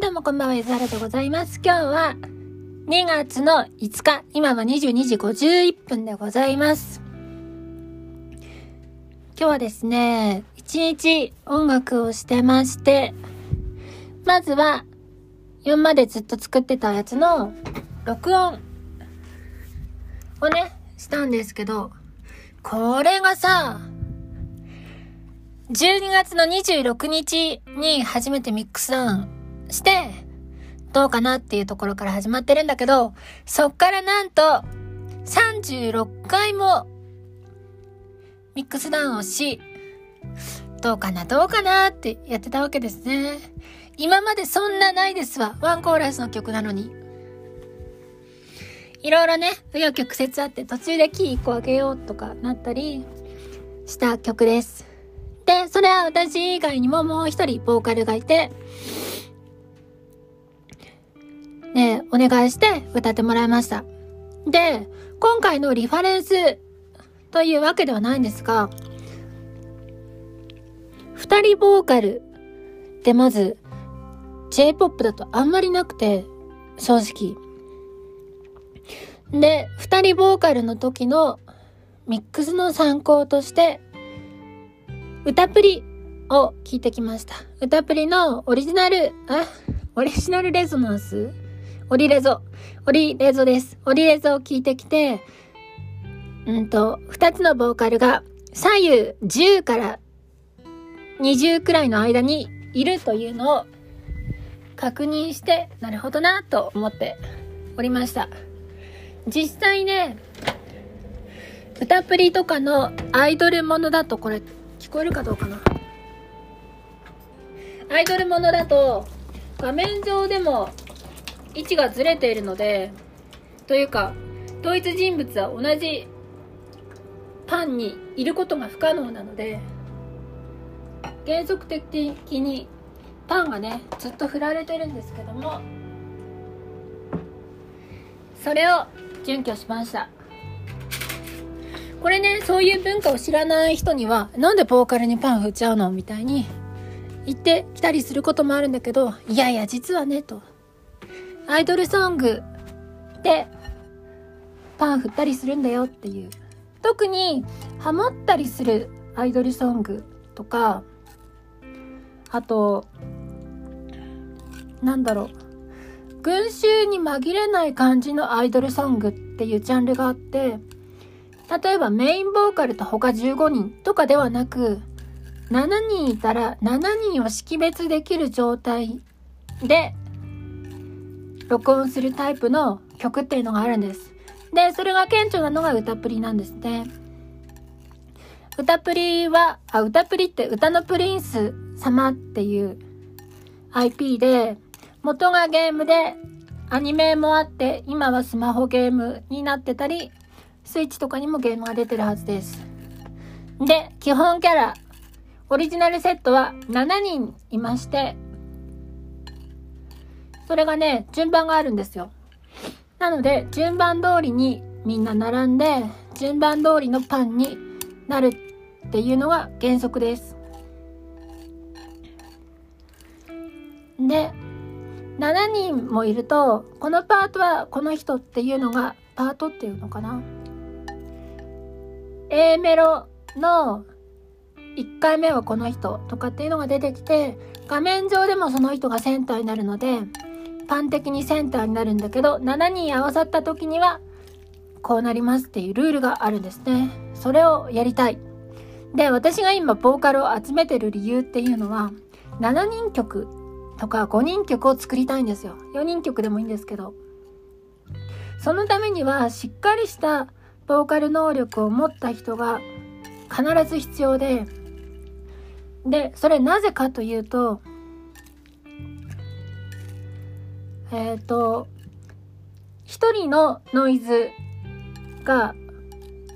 はい、どうもこんばんは、ゆずはらでございます。今日は2月の5日、今は22時51分でございます。今日はですね、一日音楽をしてまして、まずは4までずっと作ってたやつの録音をね、したんですけど、これがさ、12月の26日に初めてミックスダウンして、どうかなっていうところから始まってるんだけど、そっからなんと、36回も、ミックスダウンをし、どうかな、どうかなってやってたわけですね。今までそんなないですわ。ワンコーラスの曲なのに。いろいろね、紆余曲折あって途中でキー1個上げようとかなったりした曲です。で、それは私以外にももう一人ボーカルがいて、ね、お願いして歌ってもらいました。で、今回のリファレンスというわけではないんですが、二人ボーカルってまず J-POP だとあんまりなくて、正直。で、二人ボーカルの時のミックスの参考として、歌プリを聞いてきました。歌プリのオリジナル、あ、オリジナルレゾナンス？オリレゾ。オリレゾです。オリレゾを聞いてきて、うんと、二つのボーカルが左右10から20くらいの間にいるというのを確認して、なるほどなと思っておりました。実際ね、歌プリとかのアイドルものだとこれ聞こえるかどうかなアイドルものだと画面上でも位置がずれているのでというか同一人物は同じパンにいることが不可能なので原則的にパンがねずっと振られてるんですけどもそれを準拠しましたこれね、そういう文化を知らない人には、なんでボーカルにパン振っちゃうのみたいに言ってきたりすることもあるんだけど、いやいや、実はね、と。アイドルソングでパン振ったりするんだよっていう。特に、ハモったりするアイドルソングとか、あと、なんだろう。群衆に紛れない感じのアイドルソングっていうジャンルがあって、例えばメインボーカルと他15人とかではなく、7人いたら7人を識別できる状態で録音するタイプの曲っていうのがあるんです。で、それが顕著なのが歌プリなんですね。歌プリは、あ、歌プリって歌のプリンス様っていう IP で、元がゲームでアニメもあって、今はスマホゲームになってたり、スイッチとかにもゲームが出てるはずです。で、基本キャラ、オリジナルセットは7人いまして、それがね、順番があるんですよ。なので、順番通りにみんな並んで、順番通りのパンになるっていうのが原則です。で、7人もいると、このパートはこの人っていうのが、パートっていうのかな A メロの1回目はこの人とかっていうのが出てきて画面上でもその人がセンターになるのでパン的にセンターになるんだけど7人合わさった時にはこうなりますっていうルールがあるんですね。それをやりたい。で私が今ボーカルを集めてる理由っていうのは7人曲とか5人曲を作りたいんですよ。4人曲でもいいんですけど。そのためにはしっかりしたボーカル能力を持った人が必ず必要で、で、それなぜかというと、えっ、ー、と、一人のノイズが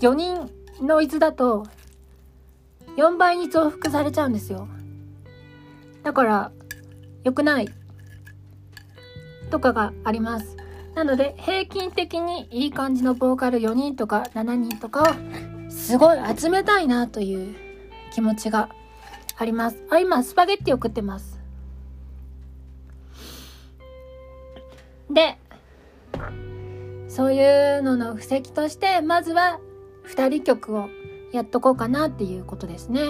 4人ノイズだと4倍に増幅されちゃうんですよ。だから、良くないとかがあります。なので、平均的にいい感じのボーカル4人とか7人とかをすごい集めたいなという気持ちがあります。あ、今、スパゲッティを食ってます。で、そういうのの布石として、まずは二人曲をやっとこうかなっていうことですね。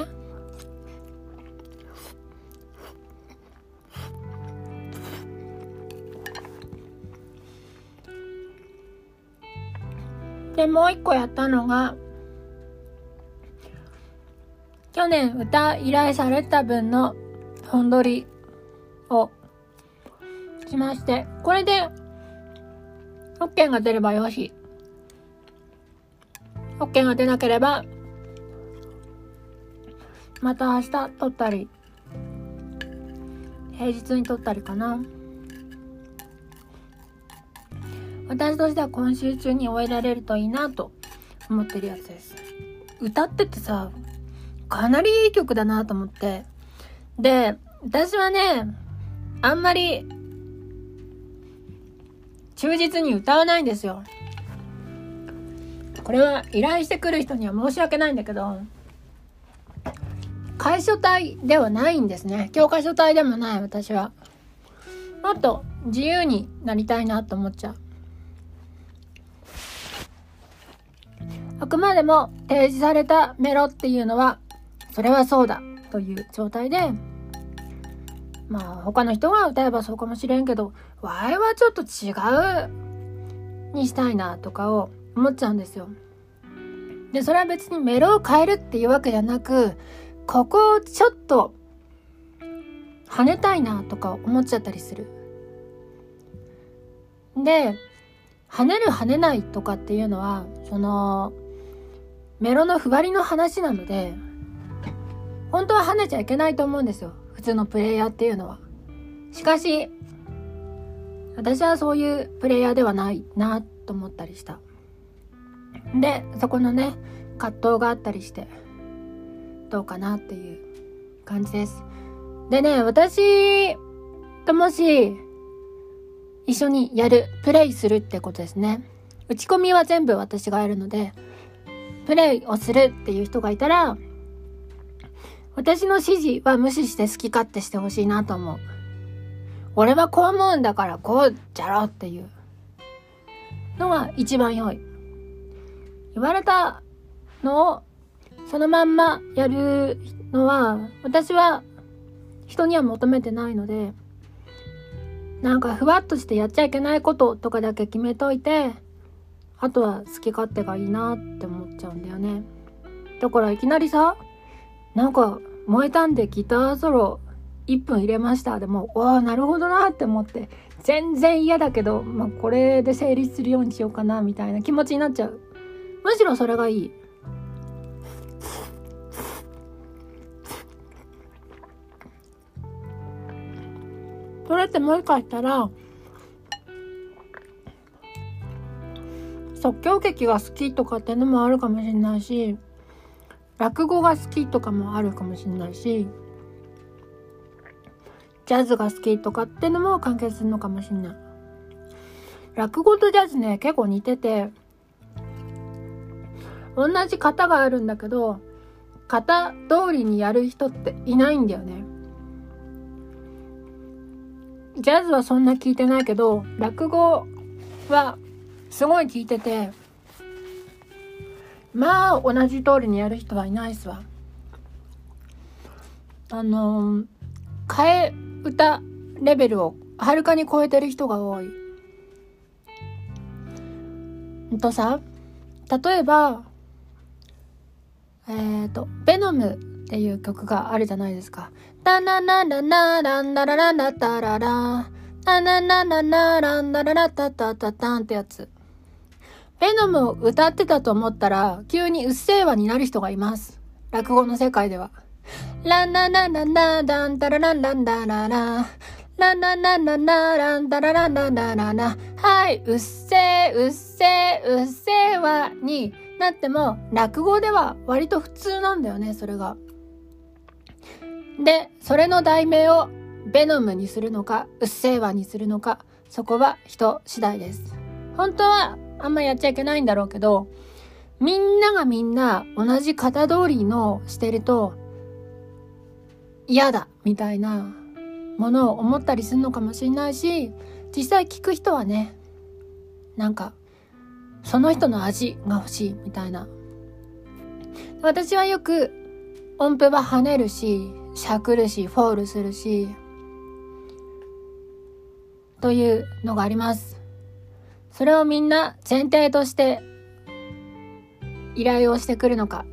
で、もう一個やったのが、去年歌依頼された分の本撮りをしまして、これで OK が出ればよし。OK が出なければ、また明日撮ったり、平日に撮ったりかな。私としては今週中に終えられるといいなと思ってるやつです。歌っててさ、かなりいい曲だなと思って。で、私はね、あんまり、忠実に歌わないんですよ。これは依頼してくる人には申し訳ないんだけど、楷書体ではないんですね。教科書体でもない私は。もっと自由になりたいなと思っちゃう。あくまでも提示されたメロっていうのは、それはそうだという状態で、まあ他の人が歌えばそうかもしれんけど、わいはちょっと違うにしたいなとかを思っちゃうんですよ。で、それは別にメロを変えるっていうわけじゃなく、ここをちょっと跳ねたいなとか思っちゃったりする。で、跳ねる跳ねないとかっていうのは、その、メロのふわりの話なので、本当は跳ねちゃいけないと思うんですよ。普通のプレイヤーっていうのは。しかし、私はそういうプレイヤーではないなと思ったりした。で、そこのね、葛藤があったりして、どうかなっていう感じです。でね、私ともし、一緒にやる、プレイするってことですね。打ち込みは全部私がやるので、プレイをするっていう人がいたら、私の指示は無視して好き勝手してほしいなと思う。俺はこう思うんだからこうじゃろっていうのが一番良い。言われたのをそのまんまやるのは私は人には求めてないのでなんかふわっとしてやっちゃいけないこととかだけ決めといてあとは好き勝手がいいなって思っちゃうんだよね。だからいきなりさ、なんか燃えたんでギターソロ1分入れましたでも、わあ、なるほどなって思って、全然嫌だけど、まあ、これで成立するようにしようかなみたいな気持ちになっちゃう。むしろそれがいい。それってもしかしたら、即興劇が好きとかってのもあるかもしれないし落語が好きとかもあるかもしれないしジャズが好きとかってのも関係するのかもしれない。落語とジャズね結構似てて同じ型があるんだけど型通りにやる人っていないんだよね。ジャズはそんな聞いてないけど落語はすごい聞いてて、まあ、同じ通りにやる人はいないっすわ。あの、替え歌レベルをはるかに超えてる人が多い。んとさ、例えば、えっ、ー、と、ベノムっていう曲があるじゃないですか。ダナナナナランダラララタララ、ナナナナナランダララタタタタンってやつ。ベノムを歌ってたと思ったら、急にうっせぇわになる人がいます。落語の世界では。ランランランランランダンダラランランダララ。ランランランランランダラランランダララ。はい、うっせぇ、うっせぇ、うっせぇわになっても、落語では割と普通なんだよね、それが。で、それの題名をベノムにするのか、うっせぇわにするのか、そこは人次第です。本当はあんまやっちゃいけないんだろうけど、みんながみんな同じ型通りのしてると嫌だみたいなものを思ったりするのかもしれないし、実際聞く人はね、なんか、その人の味が欲しいみたいな。私はよく音符は跳ねるし、しゃくるし、フォールするし、というのがあります。それをみんな前提として依頼をしてくるのか、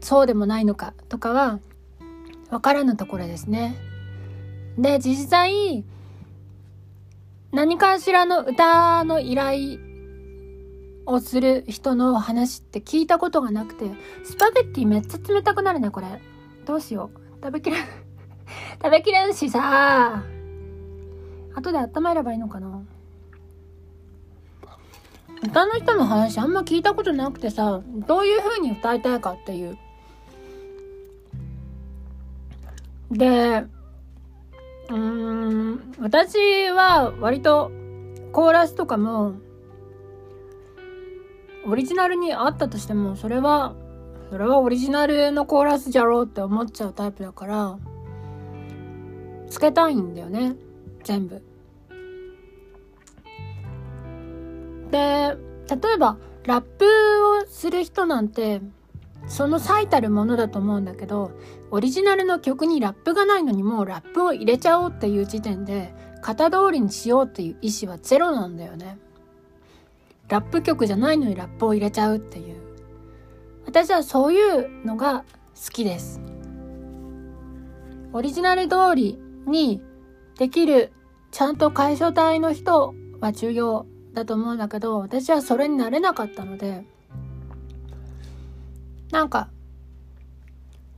そうでもないのかとかは、わからぬところですね。で、実際、何かしらの歌の依頼をする人の話って聞いたことがなくて、スパゲッティめっちゃ冷たくなるね、これ。どうしよう。食べきれん。食べきれんしさ。後で温めればいいのかな。歌の人の話あんま聞いたことなくてさ、どういう風に歌いたいかっていう。で、うん、私は割とコーラスとかもオリジナルにあったとしても、それは、それはオリジナルのコーラスじゃろうって思っちゃうタイプだから、つけたいんだよね。全部。で、例えば、ラップをする人なんて、その最たるものだと思うんだけど、オリジナルの曲にラップがないのにもうラップを入れちゃおうっていう時点で、型通りにしようっていう意思はゼロなんだよね。ラップ曲じゃないのにラップを入れちゃうっていう。私はそういうのが好きです。オリジナル通りにできるちゃんと解消体の人は重要だと思うんだけど、私はそれになれなかったので、なんか、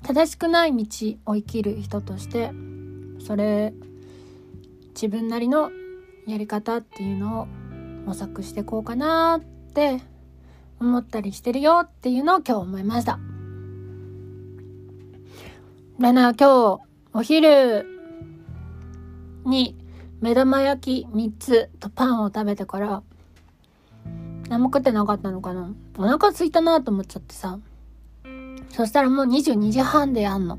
正しくない道を生きる人として、それ、自分なりのやり方っていうのを模索していこうかなって思ったりしてるよっていうのを今日思いました。でな、今日お昼に目玉焼き3つとパンを食べてから何も食ってなかったのかなお腹空いたなと思っちゃってさ。そしたらもう22時半でやんの。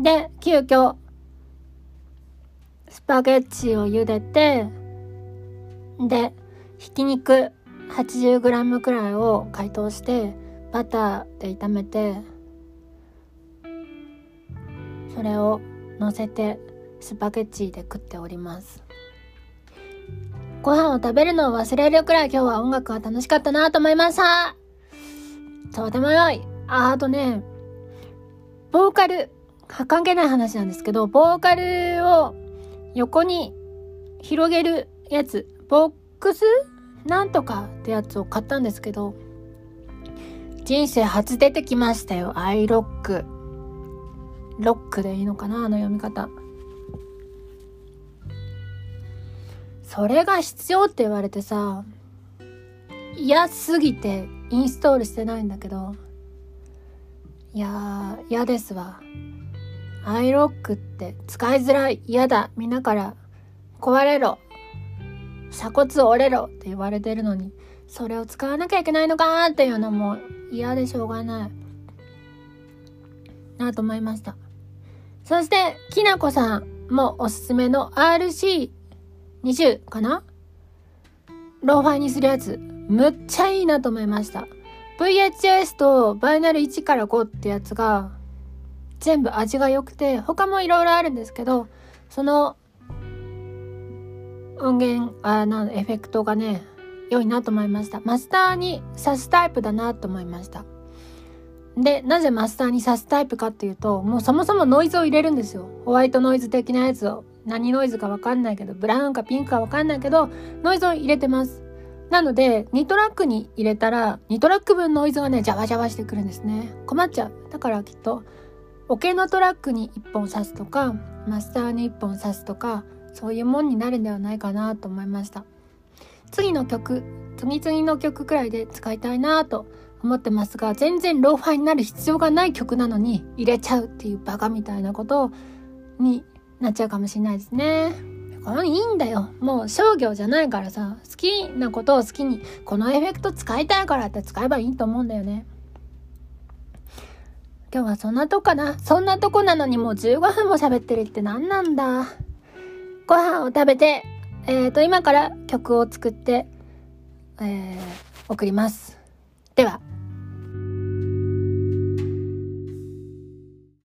で、急遽スパゲッチを茹でてで、ひき肉 80g くらいを解凍して、バターで炒めて、それを乗せてスパゲッチで食っております。ご飯を食べるのを忘れるくらい今日は音楽が楽しかったなと思いました。とても良い。あ、あとね、ボーカル、関係ない話なんですけど、ボーカルを横に広げるやつ、ボックスなんとかってやつを買ったんですけど、人生初出てきましたよ。アイロック。ロックでいいのかなあの読み方。それが必要って言われてさ、嫌すぎてインストールしてないんだけど、いやー、嫌ですわ。iLok って使いづらい、嫌だ、みんなから壊れろ、鎖骨折れろって言われてるのに、それを使わなきゃいけないのかっていうのも嫌でしょうがない。なと思いました。そして、きなこさんもおすすめの RC 20かな？ローファイにするやつ、むっちゃいいなと思いました。VHS と vinyl 1から5ってやつが全部味が良くて、他もいろいろあるんですけど、その音源、あの、エフェクトがね、良いなと思いました。マスターに挿すタイプだなと思いました。で、なぜマスターに挿すタイプかっていうと、もうそもそもノイズを入れるんですよ。ホワイトノイズ的なやつを。何ノイズかわかんないけど、ブラウンかピンクかわかんないけど、ノイズを入れてます。なので、2トラックに入れたら、2トラック分ノイズがね、ジャワジャワしてくるんですね。困っちゃう。だからきっと、オケのトラックに1本挿すとか、マスターに1本挿すとか、そういうもんになるんではないかなと思いました次の曲次々の曲くらいで使いたいなと思ってますが全然ローファイになる必要がない曲なのに入れちゃうっていうバカみたいなことになっちゃうかもしれないですね。これいいんだよ。もう商業じゃないからさ好きなことを好きにこのエフェクト使いたいからって使えばいいと思うんだよね。今日はそんなとこかな。そんなとこなのにもう15分も喋ってるって何なんだ。ご飯を食べてえっ、と、今から曲を作って、えー送ります。では。